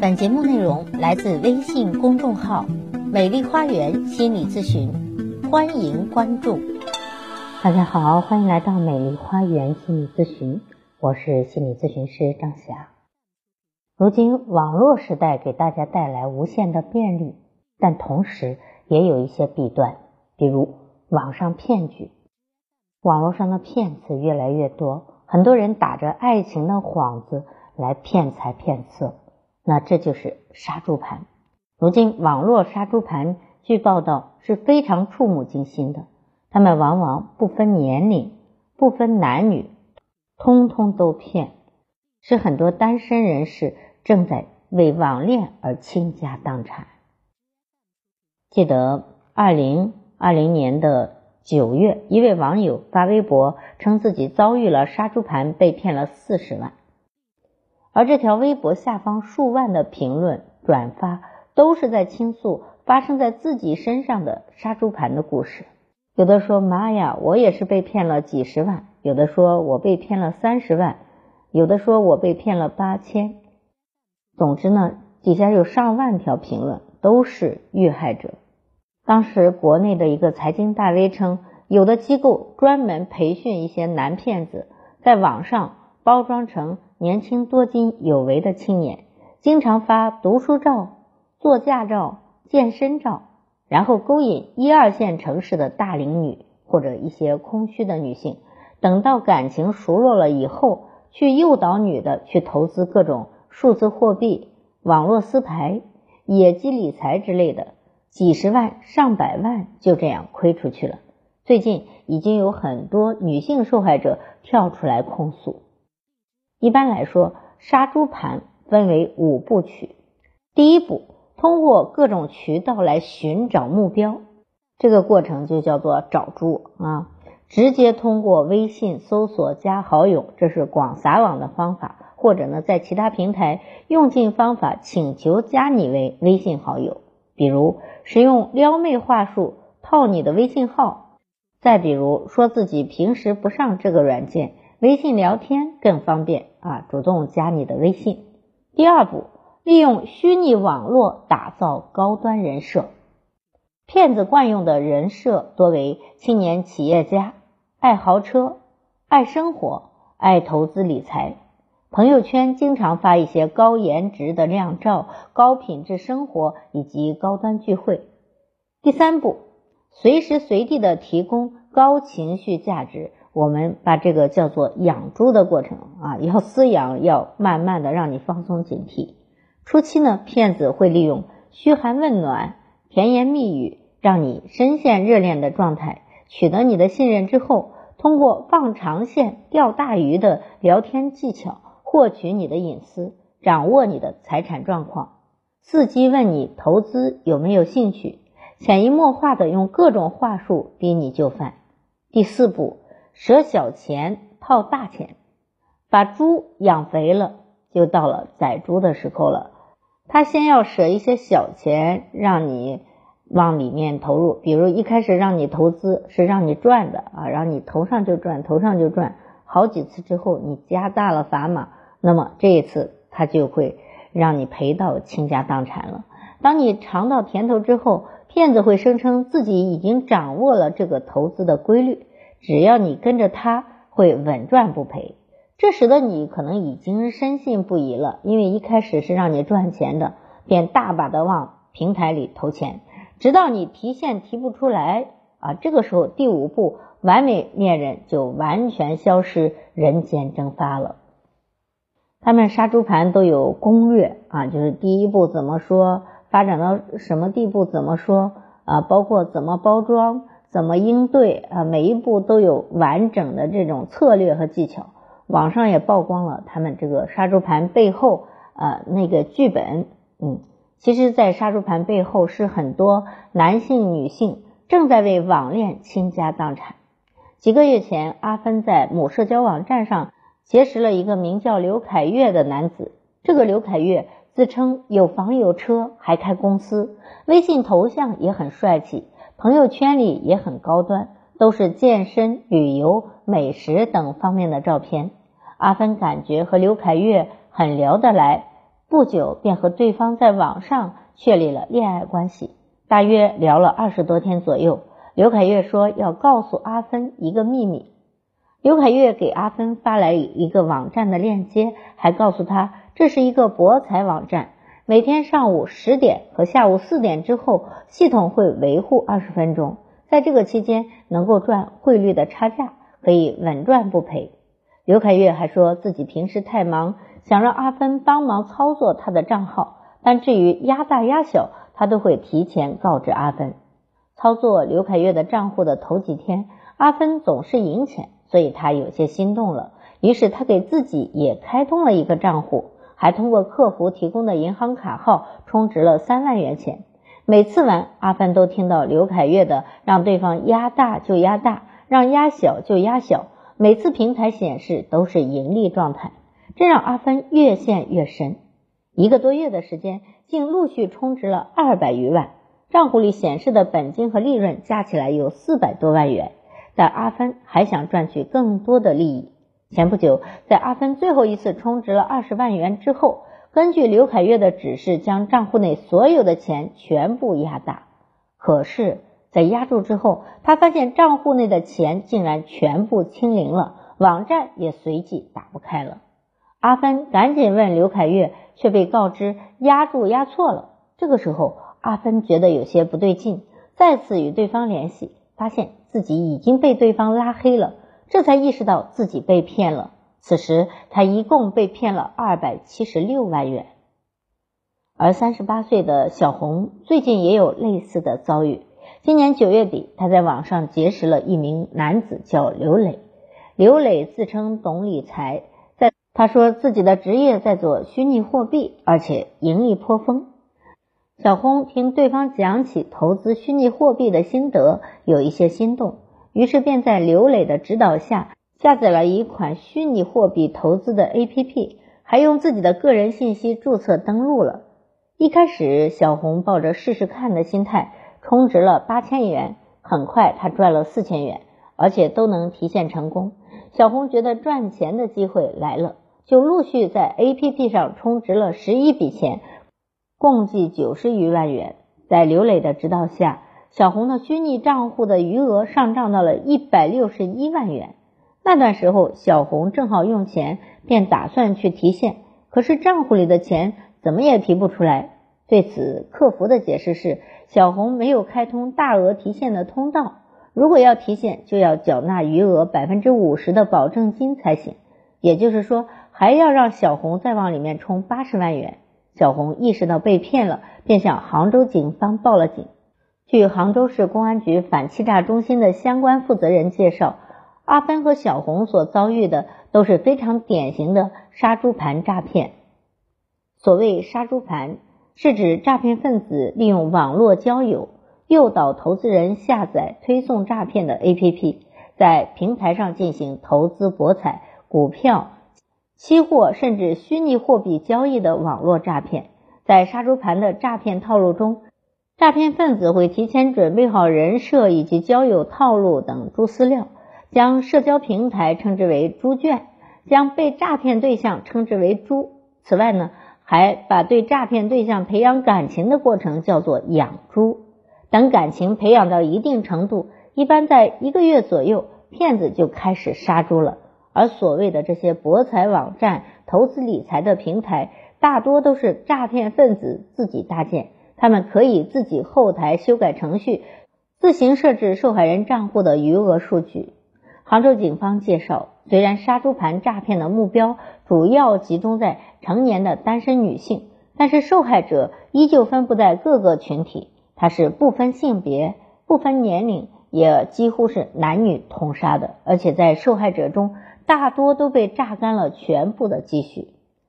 本节目内容来自微信公众号“美丽花园心理咨询”，欢迎关注。大家好，欢迎来到美丽花园心理咨询，我是心理咨询师张霞。如今网络时代给大家带来无限的便利，但同时也有一些弊端，比如网上骗局。网络上的骗子越来越多，很多人打着爱情的幌子来骗财骗色。那这就是杀猪盘。如今网络杀猪盘，据报道是非常触目惊心的。他们往往不分年龄、不分男女，通通都骗，使很多单身人士正在为网恋而倾家荡产。记得二零二零年的九月，一位网友发微博称自己遭遇了杀猪盘，被骗了四十万。而这条微博下方数万的评论转发，都是在倾诉发生在自己身上的杀猪盘的故事。有的说：“妈呀，我也是被骗了几十万。”有的说：“我被骗了三十万。”有的说：“我被骗了八千。”总之呢，底下有上万条评论都是遇害者。当时国内的一个财经大 V 称，有的机构专门培训一些男骗子，在网上包装成。年轻多金有为的青年，经常发读书照、座驾照、健身照，然后勾引一二线城市的大龄女或者一些空虚的女性。等到感情熟络了以后，去诱导女的去投资各种数字货币、网络私牌、野鸡理财之类的，几十万、上百万就这样亏出去了。最近已经有很多女性受害者跳出来控诉。一般来说，杀猪盘分为五步曲。第一步，通过各种渠道来寻找目标，这个过程就叫做找猪啊。直接通过微信搜索加好友，这是广撒网的方法；或者呢，在其他平台用尽方法请求加你为微信好友，比如使用撩妹话术套你的微信号，再比如说自己平时不上这个软件。微信聊天更方便啊，主动加你的微信。第二步，利用虚拟网络打造高端人设。骗子惯用的人设多为青年企业家，爱豪车，爱生活，爱投资理财。朋友圈经常发一些高颜值的靓照、高品质生活以及高端聚会。第三步，随时随地的提供高情绪价值。我们把这个叫做养猪的过程啊，要饲养，要慢慢的让你放松警惕。初期呢，骗子会利用嘘寒问暖、甜言蜜语，让你深陷热恋的状态，取得你的信任之后，通过放长线钓大鱼的聊天技巧，获取你的隐私，掌握你的财产状况，伺机问你投资有没有兴趣，潜移默化的用各种话术逼你就范。第四步。舍小钱套大钱，把猪养肥了，就到了宰猪的时候了。他先要舍一些小钱，让你往里面投入。比如一开始让你投资是让你赚的啊，让你投上就赚，投上就赚。好几次之后，你加大了砝码，那么这一次他就会让你赔到倾家荡产了。当你尝到甜头之后，骗子会声称自己已经掌握了这个投资的规律。只要你跟着他，会稳赚不赔。这使得你可能已经深信不疑了，因为一开始是让你赚钱的，便大把的往平台里投钱，直到你提现提不出来啊，这个时候第五步，完美恋人就完全消失，人间蒸发了。他们杀猪盘都有攻略啊，就是第一步怎么说，发展到什么地步怎么说啊，包括怎么包装。怎么应对啊？每一步都有完整的这种策略和技巧。网上也曝光了他们这个杀猪盘背后啊那个剧本。嗯，其实，在杀猪盘背后是很多男性、女性正在为网恋倾家荡产。几个月前，阿芬在某社交网站上结识了一个名叫刘凯月的男子。这个刘凯月自称有房有车，还开公司，微信头像也很帅气。朋友圈里也很高端，都是健身、旅游、美食等方面的照片。阿芬感觉和刘凯越很聊得来，不久便和对方在网上确立了恋爱关系。大约聊了二十多天左右，刘凯越说要告诉阿芬一个秘密。刘凯越给阿芬发来一个网站的链接，还告诉他这是一个博彩网站，每天上午十点和下午四点之后，系统会维护二十分钟，在这个期间能够赚汇率的差价，可以稳赚不赔。刘凯月还说自己平时太忙，想让阿芬帮忙操作他的账号，但至于压大压小，他都会提前告知阿芬。操作刘凯月的账户的头几天，阿芬总是赢钱。所以他有些心动了，于是他给自己也开通了一个账户，还通过客服提供的银行卡号充值了三万元钱。每次玩，阿芬都听到刘凯月的让对方压大就压大，让压小就压小，每次平台显示都是盈利状态，这让阿芬越陷越深。一个多月的时间，竟陆续充值了二百余万，账户里显示的本金和利润加起来有四百多万元。但阿芬还想赚取更多的利益。前不久，在阿芬最后一次充值了二十万元之后，根据刘凯月的指示，将账户内所有的钱全部压大。可是，在压住之后，他发现账户内的钱竟然全部清零了，网站也随即打不开了。阿芬赶紧问刘凯月，却被告知压住压错了。这个时候，阿芬觉得有些不对劲，再次与对方联系。发现自己已经被对方拉黑了，这才意识到自己被骗了。此时他一共被骗了二百七十六万元。而三十八岁的小红最近也有类似的遭遇。今年九月底，他在网上结识了一名男子，叫刘磊。刘磊自称懂理财，在他说自己的职业在做虚拟货币，而且盈利颇丰。小红听对方讲起投资虚拟货币的心得，有一些心动，于是便在刘磊的指导下下载了一款虚拟货币投资的 APP，还用自己的个人信息注册登录了。一开始，小红抱着试试看的心态充值了八千元，很快他赚了四千元，而且都能提现成功。小红觉得赚钱的机会来了，就陆续在 APP 上充值了十一笔钱。共计九十余万元，在刘磊的指导下，小红的虚拟账户的余额上涨到了一百六十一万元。那段时候，小红正好用钱，便打算去提现，可是账户里的钱怎么也提不出来。对此，客服的解释是，小红没有开通大额提现的通道，如果要提现，就要缴纳余额百分之五十的保证金才行，也就是说，还要让小红再往里面充八十万元。小红意识到被骗了，便向杭州警方报了警。据杭州市公安局反欺诈中心的相关负责人介绍，阿芬和小红所遭遇的都是非常典型的杀猪盘诈骗。所谓杀猪盘，是指诈骗分子利用网络交友，诱导投资人下载推送诈骗的 APP，在平台上进行投资博彩、股票。期货甚至虚拟货币交易的网络诈骗，在杀猪盘的诈骗套路中，诈骗分子会提前准备好人设以及交友套路等猪饲料，将社交平台称之为猪圈，将被诈骗对象称之为猪。此外呢，还把对诈骗对象培养感情的过程叫做养猪。等感情培养到一定程度，一般在一个月左右，骗子就开始杀猪了。而所谓的这些博彩网站、投资理财的平台，大多都是诈骗分子自己搭建。他们可以自己后台修改程序，自行设置受害人账户的余额数据。杭州警方介绍，虽然杀猪盘诈骗的目标主要集中在成年的单身女性，但是受害者依旧分布在各个群体，它是不分性别、不分年龄，也几乎是男女通杀的。而且在受害者中，大多都被榨干了全部的积蓄，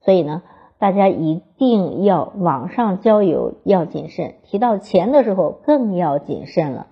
所以呢，大家一定要网上交友要谨慎，提到钱的时候更要谨慎了。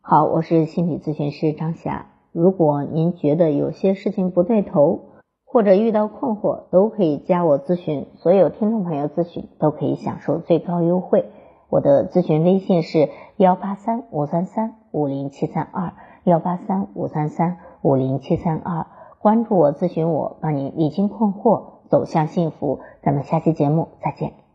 好，我是心理咨询师张霞。如果您觉得有些事情不对头，或者遇到困惑，都可以加我咨询。所有听众朋友咨询都可以享受最高优惠。我的咨询微信是幺八三五三三五零七三二幺八三五三三五零七三二。关注我，咨询我，帮你理清困惑，走向幸福。咱们下期节目再见。